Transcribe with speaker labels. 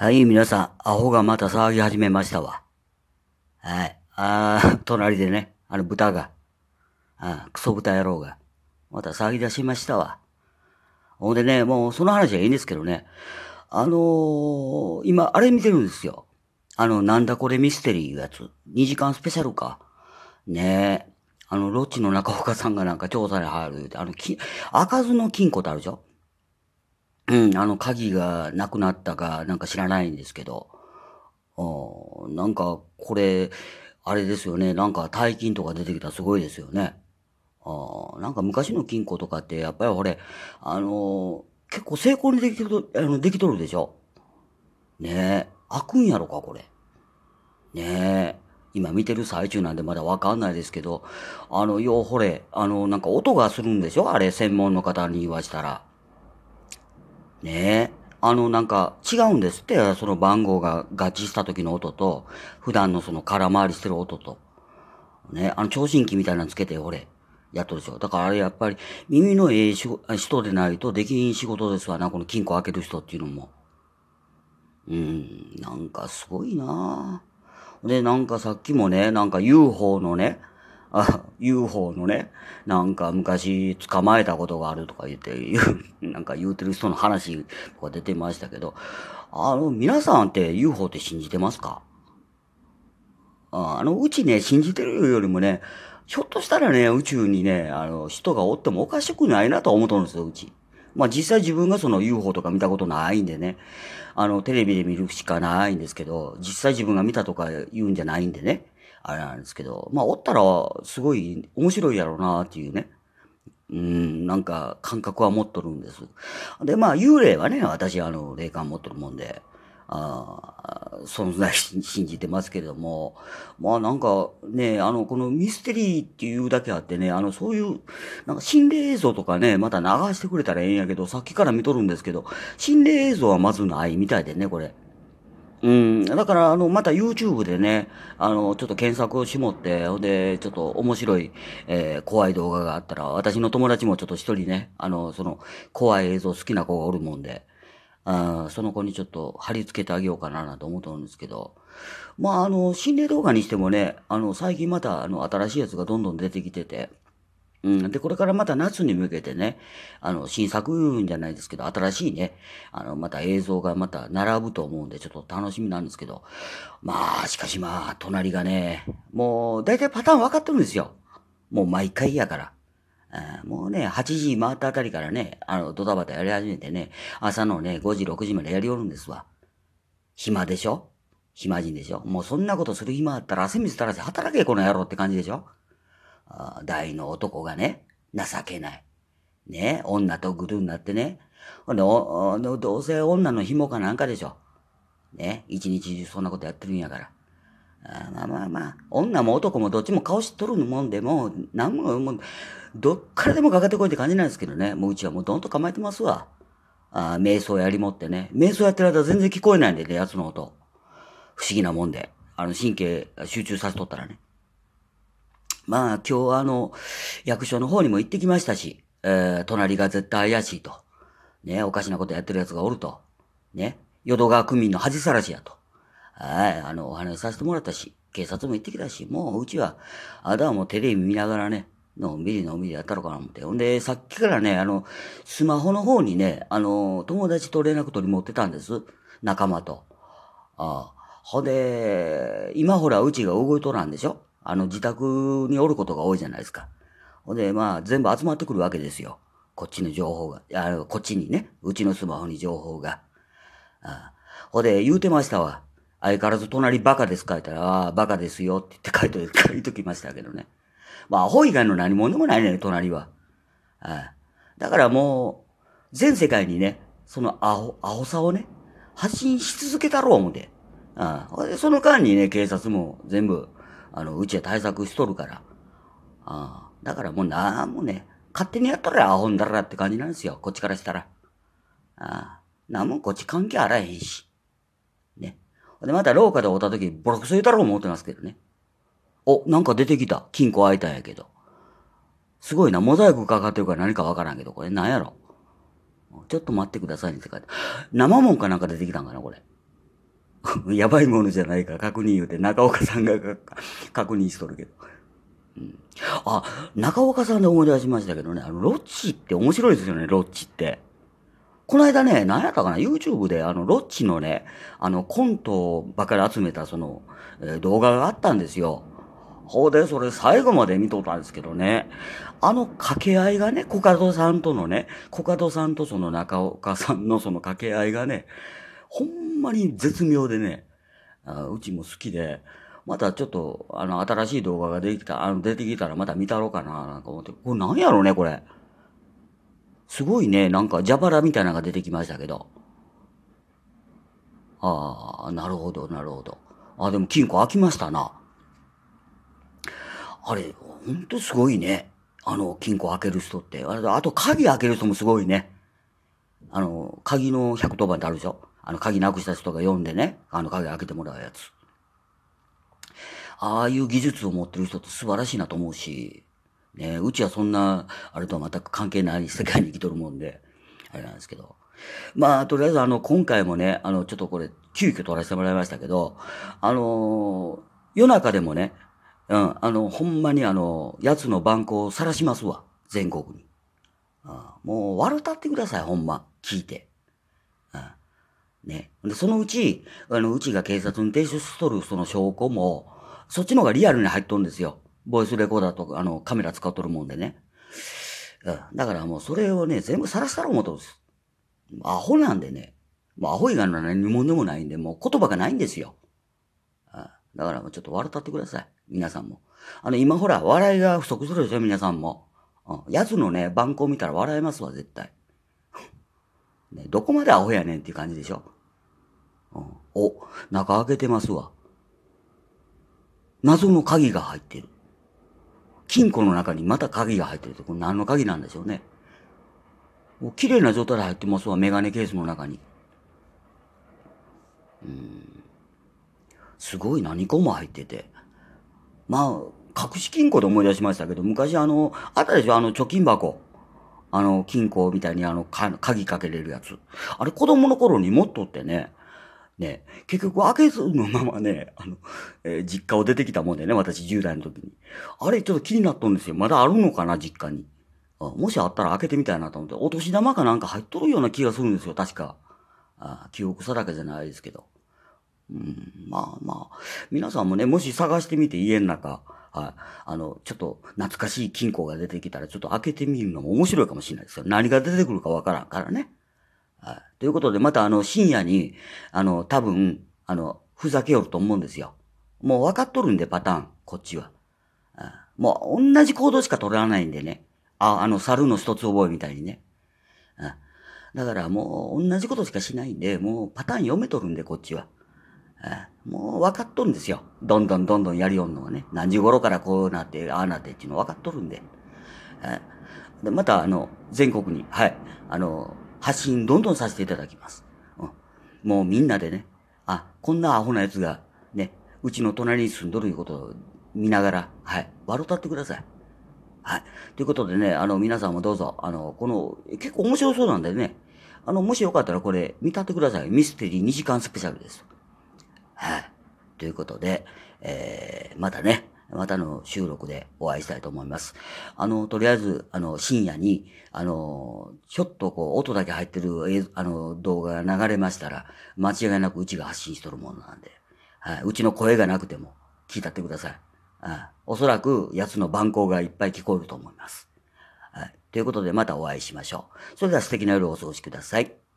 Speaker 1: はい、皆さん、アホがまた騒ぎ始めましたわ。はい。あー、隣でね、あの豚が、あクソ豚野郎が、また騒ぎ出しましたわ。ほんでね、もうその話はいいんですけどね、あのー、今、あれ見てるんですよ。あの、なんだこれミステリーいうやつ。2時間スペシャルか。ねえ。あの、ロッチの中岡さんがなんか調査に入る。あの、き、開かずの金庫ってあるでしょ？うん、あの、鍵がなくなったか、なんか知らないんですけど。なんか、これ、あれですよね。なんか大金とか出てきたらすごいですよね。あなんか昔の金庫とかって、やっぱりこれ、あのー結構成功にできとる、あの、できとるでしょねえ。開くんやろか、これ。ねえ。今見てる最中なんでまだわかんないですけど、あの、ようほれ、あの、なんか音がするんでしょ？あれ、専門の方に言わしたら。ねえ。あの、なんか違うんですって、その番号が合致した時の音と、普段のその空回りしてる音と。ね、あの、聴診器みたいなのつけて、俺、やっとるでしょ。だからあれやっぱり、耳のええ人でないとできん仕事ですわな、この金庫開ける人っていうのも。うん、なんかすごいなで、なんかさっきもね、なんか UFO のね、あ、UFO のね、なんか昔捕まえたことがあるとか言って、なんか言うてる人の話とか出てましたけど、あの、皆さんって UFO って信じてますか？ああの、うちね、信じてるよりもね、ひょっとしたらね、宇宙にね、あの、人がおってもおかしくないなと思っとるんですよ、うち。まあ実際自分がその UFO とか見たことないんでね、あの、テレビで見るしかないんですけど、実際自分が見たとか言うんじゃないんでね、あれなんですけど、まあおったらすごい面白いやろうなっていうね、うん、なんか感覚は持っとるんです。で、まあ幽霊はね、私あの、霊感持っとるもんで、ああ存在信じてますけれども、まあなんかね、あの、このミステリーっていうだけあってね、あの、そういう、なんか心霊映像とかね、また流してくれたらええんやけど、さっきから見とるんですけど、心霊映像はまずないみたいでね、これ。うん、だから、あの、また YouTube でね、あの、ちょっと検索を絞って、ほんで、ちょっと面白い、えー怖い動画があったら、私の友達もちょっと一人ね、あの、その、怖い映像好きな子がおるもんで、あその子にちょっと貼り付けてあげようかななんて思ってるんですけど、まあ、あの、心霊動画にしてもね、あの、最近また、あの、新しいやつがどんどん出てきてて、うん。で、これからまた夏に向けてね、あの、新作じゃないですけど、新しいね、あの、また映像がまた並ぶと思うんで、ちょっと楽しみなんですけど、まあ、しかしまあ、隣がね、もう、大体パターン分かってるんですよ。もう毎回やから。もうね、8時回ったあたりからね、あの、ドタバタやり始めてね、朝のね、5時、6時までやりよるんですわ。暇でしょ？暇人でしょ？もうそんなことする暇あったら汗水垂らして働けこの野郎って感じでしょ？大の男がね、情けない。ね、女とグルになってね。ほんで、おどうせ女の紐かなんかでしょ。ね、一日中そんなことやってるんやから。あまあまあまあ、女も男もどっちも顔知っとるもんで、もう、なんも、もう、どっからでもかかってこいって感じなんですけどね。もううちはもうどんと構えてますわ。あ瞑想やりもってね。瞑想やってる間全然聞こえないんでね、やつの音。不思議なもんで。あの、神経集中させとったらね。まあ、今日あの、役所の方にも行ってきましたし、えー、隣が絶対怪しいと。ね、おかしなことやってる奴がおると。ね、淀川区民の恥さらしやと。はい、あの、お話しさせてもらったし、警察も行ってきたし、もううちは、あだはもうテレビ見ながらね、のんびりのんびりやったのかな思って。ほんで、さっきからね、あの、スマホの方にね、あの、友達と連絡取り持ってたんです。仲間と。ああ。ほんで、今ほら、うちが動いとらんでしょあの、自宅におることが多いじゃないですか。ほんで、まあ、全部集まってくるわけですよ。こっちの情報が。あの、こっちにね、うちのスマホに情報が。あほんで、言うてましたわ。相変わらず隣バカですか言ったら、ああ、バカですよって言って書いと、書いときましたけどね。まあ、アホ以外の何者でもないね、隣は。あだからもう、全世界にね、そのアホ、アホさをね、発信し続けたろう思て。ああその間にね、警察も全部、あの、うちは対策しとるから。ああだからもうなんもね、勝手にやったらアホんだらって感じなんですよ、こっちからしたら。ああなんもこっち関係あらへんし。ね。で、また廊下で会った時、ボロクソ言うたろう思ってますけどね。お、なんか出てきた。金庫開いたんやけど。すごいな、モザイクかかってるから何かわからんけど、これ何やろちょっと待ってくださいねって書いて。生もんかなんか出てきたんかな、これ。やばいものじゃないか確認言うて中岡さんが確認しとるけど。うん、あ、中岡さんで思い出しましたけどね、あの、ロッチって面白いですよね、ロッチって。この間ね、何やったかな ?YouTube であの、ロッチのね、あの、コントばかり集めたその、えー、動画があったんですよ。ほうで、それ最後まで見とったんですけどね。あの掛け合いがね、コカドさんとのね、コカドさんとその中岡さんのその掛け合いがね、ほんまに絶妙でね、あうちも好きで、またちょっと、あの、新しい動画が出てきた、あの、出てきたらまた見たろうかな、なんか思って。これ何やろうね、これ。すごいね、なんか蛇腹みたいなのが出てきましたけど。ああ、なるほど、なるほど。あ、でも金庫開きましたな。あれ、ほんとすごいね。あの、金庫開ける人って。あと、鍵開ける人もすごいね。あの、鍵の110番ってあるでしょあの、鍵なくした人が読んでね、あの、鍵開けてもらうやつ。ああいう技術を持ってる人って素晴らしいなと思うし、ね、うちはそんな、あれとは全く関係ない世界に生きとるもんで、あれなんですけど。まあ、とりあえずあの、今回もね、あの、ちょっとこれ、急遽撮らせてもらいましたけど、あの、夜中でもね、うん、あの、ほんまにあの、奴の番号を晒しますわ。全国に。あもう、悪たってください、ほんま。聞いて。あね。で、そのうち、あの、うちが警察に提出しとるその証拠も、そっちの方がリアルに入っとるんですよ。ボイスレコーダーとか、あの、カメラ使っとるもんでね。うん。だからもうそれをね、全部晒したら思うとです。アホなんでね。もうアホ以外の何もでもないんで、もう言葉がないんですよ。あだからもうちょっと笑ったってください。皆さんも。あの、今ほら、笑いが不足するでしょ、皆さんも。うん。奴のね、番号見たら笑えますわ、絶対。ね、どこまでアホやねんっていう感じでしょ。お、中開けてますわ。謎の鍵が入ってる。金庫の中にまた鍵が入ってるって、これ何の鍵なんでしょうね。もう綺麗な状態で入ってますわ、メガネケースの中に。うん。すごい何個も入ってて。まあ、隠し金庫で思い出しましたけど、昔あの、あったでしょ、あの貯金箱。あの、金庫みたいにあの、鍵かけれるやつ。あれ子供の頃に持っとってね。ね、結局開けずのままね、あの、えー、実家を出てきたもんでね、私10代の時に。あれちょっと気になったんですよ。まだあるのかな、実家に。あもしあったら開けてみたいなと思って、お年玉かなんか入っとるような気がするんですよ、確か。あ記憶定かじゃないですけど。うん、まあまあ、皆さんもね、もし探してみて家の中、はい、あの、ちょっと懐かしい金庫が出てきたら、ちょっと開けてみるのも面白いかもしれないですよ。何が出てくるかわからんからね。はい。ということで、またあの、深夜に、あの、多分、あの、ふざけよると思うんですよ。もう分かっとるんで、パターン、こっちは。もう、同じ行動しか取らないんでね。あ、あの、猿の一つ覚えみたいにね。だからもう、同じことしかしないんで、もう、パターン読めとるんで、こっちは。もう分かっとるんですよ。どんどんどんどんやりよんのはね。何時頃からこうなって、ああなってっていうの分かっとるんで。で、また、あの、全国に、はい、あの、発信どんどんさせていただきます。うん、もうみんなでね、あ、こんなアホな奴が、ね、うちの隣に住んどるいうことを見ながら、はい、笑ったってください。はい。ということでね、あの、皆さんもどうぞ、あの、この、結構面白そうなんでね、あの、もしよかったらこれ、見たってください。ミステリー2時間スペシャルです。はい。ということで、えー、またね、またの収録でお会いしたいと思います。あの、とりあえず、あの、深夜に、あの、ちょっとこう、音だけ入ってるあの、動画が流れましたら、間違いなくうちが発信しとるものなんで、はい、うちの声がなくても聞いたってください。はい、おそらく、奴の番号がいっぱい聞こえると思います。はい、ということで、またお会いしましょう。それでは素敵な夜をお過ごしください。